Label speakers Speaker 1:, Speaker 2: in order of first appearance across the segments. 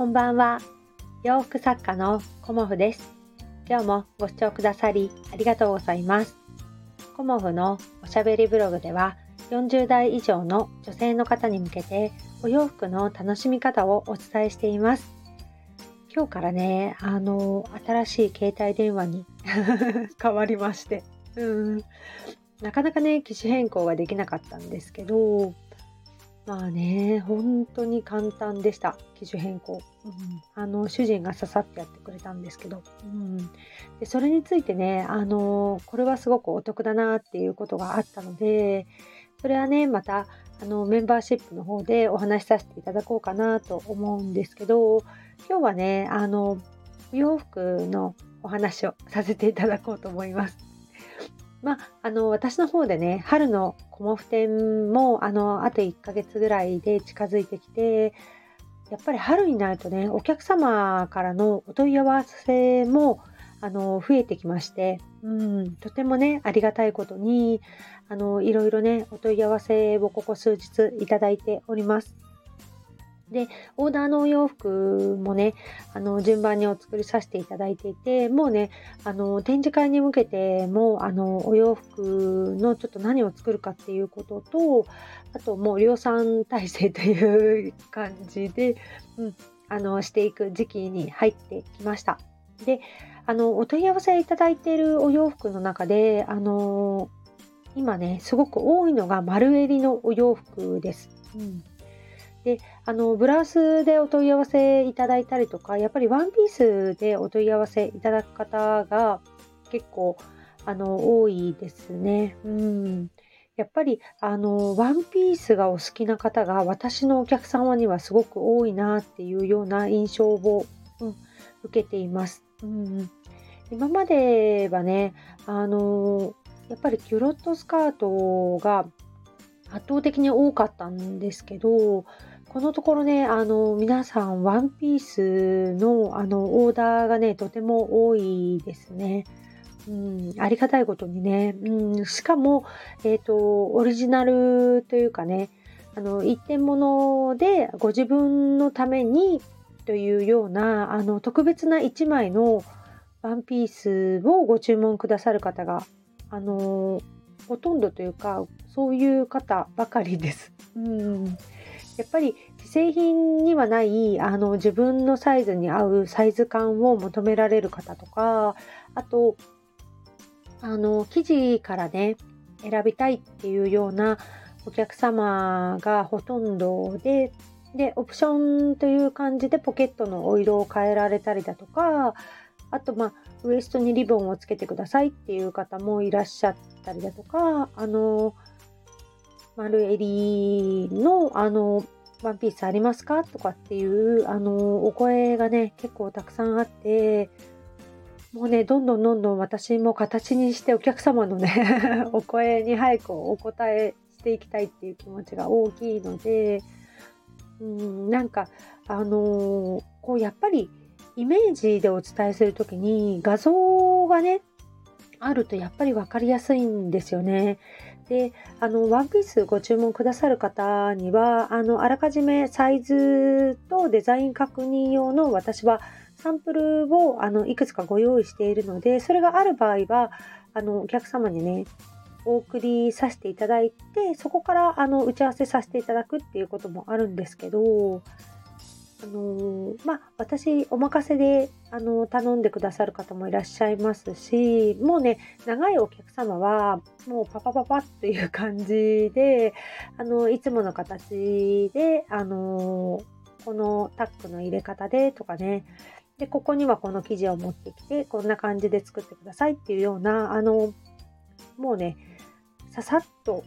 Speaker 1: こんばんは。洋服作家のコモフです。今日もご視聴くださりありがとうございます。コモフのおしゃべりブログでは40代以上の女性の方に向けてお洋服の楽しみ方をお伝えしています。今日からね、あの、新しい携帯電話に 変わりまして、うん、なかなかね、機種変更ができなかったんですけど、まあね、本当に簡単でした、機種変更。うん、あの主人がささってやってくれたんですけど、うん、でそれについてね、あのこれはすごくお得だなっていうことがあったので、それはね、またあのメンバーシップの方でお話しさせていただこうかなと思うんですけど、今日はね、あのお洋服のお話をさせていただこうと思います。まあ、あの私の方でね春のコモフ展もあのあと1ヶ月ぐらいで近づいてきてやっぱり春になるとねお客様からのお問い合わせもあの増えてきまして、うん、とてもねありがたいことにあのいろいろねお問い合わせをここ数日いただいております。で、オーダーのお洋服もね、あの、順番にお作りさせていただいていて、もうね、あの、展示会に向けてもう、あの、お洋服のちょっと何を作るかっていうことと、あともう量産体制という感じで、うん、あの、していく時期に入ってきました。で、あの、お問い合わせいただいているお洋服の中で、あの、今ね、すごく多いのが丸襟のお洋服です。うんであのブラウスでお問い合わせいただいたりとかやっぱりワンピースでお問い合わせいただく方が結構あの多いですね。うんやっぱりあのワンピースがお好きな方が私のお客様にはすごく多いなっていうような印象を、うん、受けています。うん、今まではねあのやっぱりキュロットスカートが圧倒的に多かったんですけどこのところね、あの、皆さん、ワンピースの、あの、オーダーがね、とても多いですね。うん、ありがたいことにね。うん、しかも、えっ、ー、と、オリジナルというかね、あの、一点物でご自分のためにというような、あの、特別な一枚のワンピースをご注文くださる方が、あの、ほとんどというか、そういう方ばかりです。うんやっぱり既製品にはないあの自分のサイズに合うサイズ感を求められる方とかあとあの生地からね選びたいっていうようなお客様がほとんどででオプションという感じでポケットのお色を変えられたりだとかあとまあウエストにリボンをつけてくださいっていう方もいらっしゃったりだとかあの丸襟のあのワンピースありますか？とかっていうあのお声がね結構たくさんあってもうねどんどんどんどん私も形にしてお客様のねお声に早くお答えしていきたいっていう気持ちが大きいのでうんなんかあのこうやっぱりイメージでお伝えする時に画像がねあるとやっぱり分かりやすいんですよね。であのワンピースご注文くださる方にはあのあらかじめサイズとデザイン確認用の私はサンプルをあのいくつかご用意しているのでそれがある場合はあのお客様にねお送りさせていただいてそこからあの打ち合わせさせていただくっていうこともあるんですけどあのまあ私お任せであの頼んでくださる方もいらっしゃいますしもうね長いお客様はもうパパパパっていう感じであのいつもの形であのこのタックの入れ方でとかね。でここにはこの生地を持ってきてこんな感じで作ってくださいっていうようなあのもうねささっと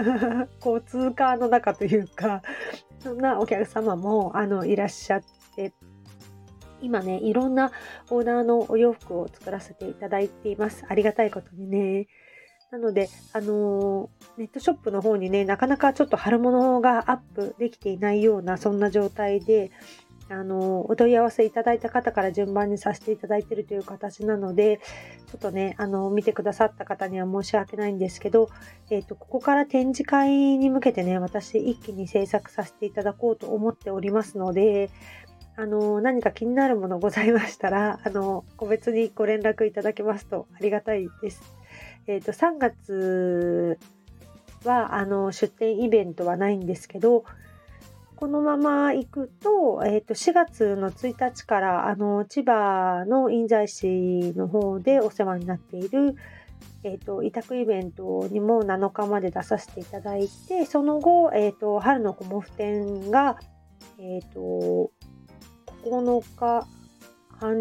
Speaker 1: こう通過の中というかそんなお客様もあのいらっしゃって今ねいろんなオーダーのお洋服を作らせていただいています。ありがたいことにね。なのであのネットショップの方にねなかなかちょっと春物がアップできていないようなそんな状態であのお問い合わせいただいた方から順番にさせていただいているという形なのでちょっとねあの見てくださった方には申し訳ないんですけど、えーと、ここから展示会に向けてね私一気に制作させていただこうと思っておりますのであの何か気になるものございましたら あの個別にご連絡いただけますとありがたいです。えーと、3月はあの出店イベントはないんですけどこのまま行くと,、えーと、4月の1日からあの千葉の印西市の方でお世話になっている、えーと、委託イベントにも7日まで出させていただいてその後、えー、と春のコモフ展が、えー、と9日搬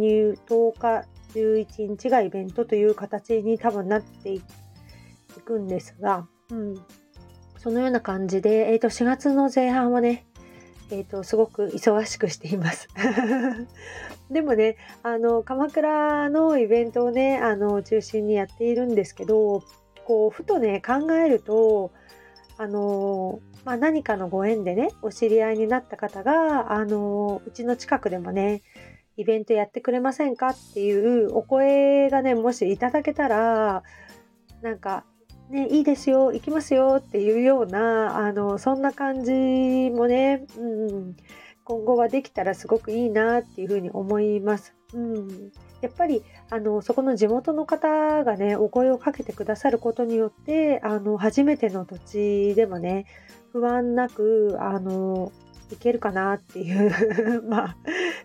Speaker 1: 入10日11日がイベントという形に多分なっていくんですが、うん、そのような感じで、えー、と4月の前半はね、えー、とすごく忙しくしています。でもねあの鎌倉のイベントをねあの中心にやっているんですけどこうふとね考えるとあのまあ、何かのご縁でねお知り合いになった方があのうちの近くでもねイベントやってくれませんかっていうお声がねもしいただけたらなんかねいいですよ行きますよっていうようなあのそんな感じもね、うん、今後はできたらすごくいいなっていうふうに思います。うん、やっぱりあのそこの地元の方がねお声をかけてくださることによってあの初めての土地でもね不安なくあのいけるかなっていう まあ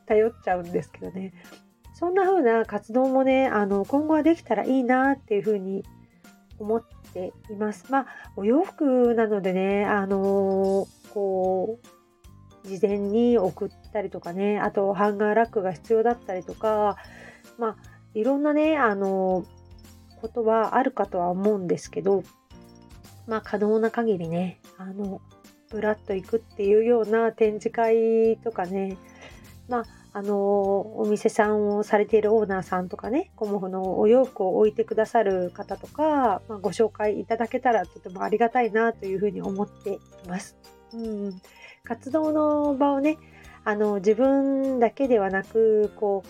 Speaker 1: 頼っちゃうんですけどねそんな風な活動もねあの今後はできたらいいなっていう風に思っています。まあお洋服なのでねあのこう事前に送ったりとかねあとハンガーラックが必要だったりとかまあいろんなねあのことはあるかとは思うんですけどまあ可能な限りねあのぶらっと行くっていうような展示会とかねまああのお店さんをされているオーナーさんとかねコモフのお洋服を置いてくださる方とか、まあ、ご紹介いただけたらとてもありがたいなというふうに思っています。うん、活動の場をねあの自分だけではなくこ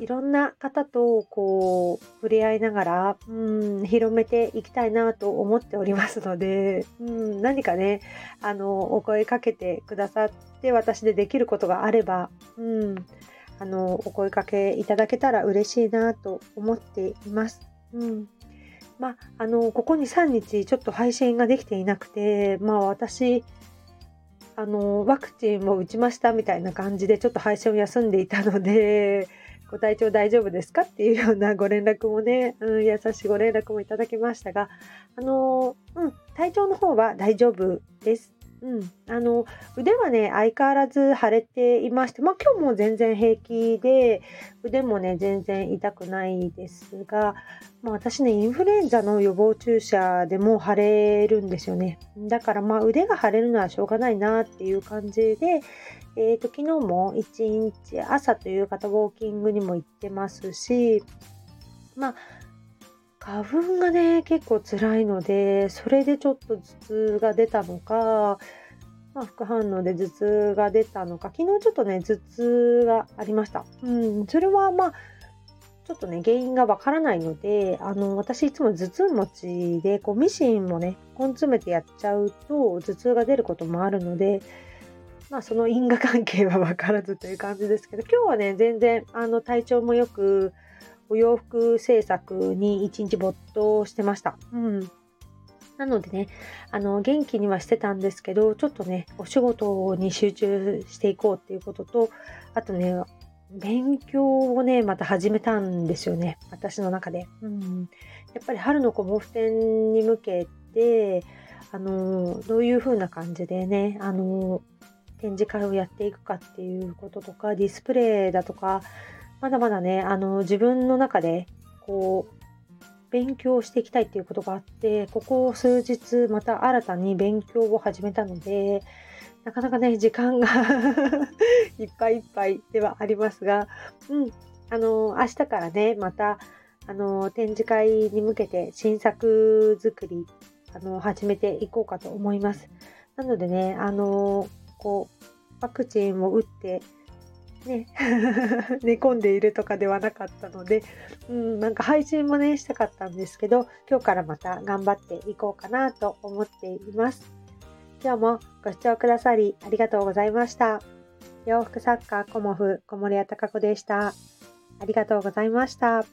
Speaker 1: ういろんな方とこう触れ合いながら、うん、広めていきたいなと思っておりますので、うん、何かねあのお声かけてくださってで私でできることがあれば、うん、あのお声かけいただけたら嬉しいなと思っています。うんまあ、あのここに3日ちょっと配信ができていなくて、まあ、私あのワクチンも打ちましたみたいな感じでちょっと配信を休んでいたのでご体調大丈夫ですかっていうようなご連絡もね、うん、優しいご連絡もいただきましたが、あのうん、体調の方は大丈夫です。うん、あの腕はね相変わらず腫れていまして、まあ、今日も全然平気で腕もね全然痛くないですが、まあ、私ねインフルエンザの予防注射でも腫れるんですよね。だからまあ腕が腫れるのはしょうがないなっていう感じで、えーと、昨日も1日朝という方ウォーキングにも行ってますしまあ花粉がね結構辛いのでそれでちょっと頭痛が出たのか、まあ、副反応で頭痛が出たのか昨日ちょっとね頭痛がありました。うん、それはまあちょっとね原因がわからないのであの私いつも頭痛持ちでこうミシンもね根詰めてやっちゃうと頭痛が出ることもあるのでまあ、その因果関係は分からずという感じですけど今日はね全然あの体調もよくお洋服制作に一日没頭してました。うんなのでね、あの元気にはしてたんですけど、ちょっとね、お仕事に集中していこうっていうことと、あとね、勉強をね、また始めたんですよね、私の中で。うん、やっぱり春の子モフ展に向けて、あのどういう風な感じでね、あの展示会をやっていくかっていうこととかディスプレイだとかまだまだねあの自分の中でこう勉強していきたいっていうことがあってここ数日また新たに勉強を始めたのでなかなかね時間が いっぱいいっぱいではありますが、うん、あの明日からねまたあの展示会に向けて新作作りあの始めていこうかと思います。なのでね、あのこうワクチンを打ってね 寝込んでいるとかではなかったので、うん、なんか配信もねしたかったんですけど今日からまた頑張っていこうかなと思っています今日もご視聴くださりありがとうございました洋服作家コモフ小森屋隆子でした。ありがとうございました。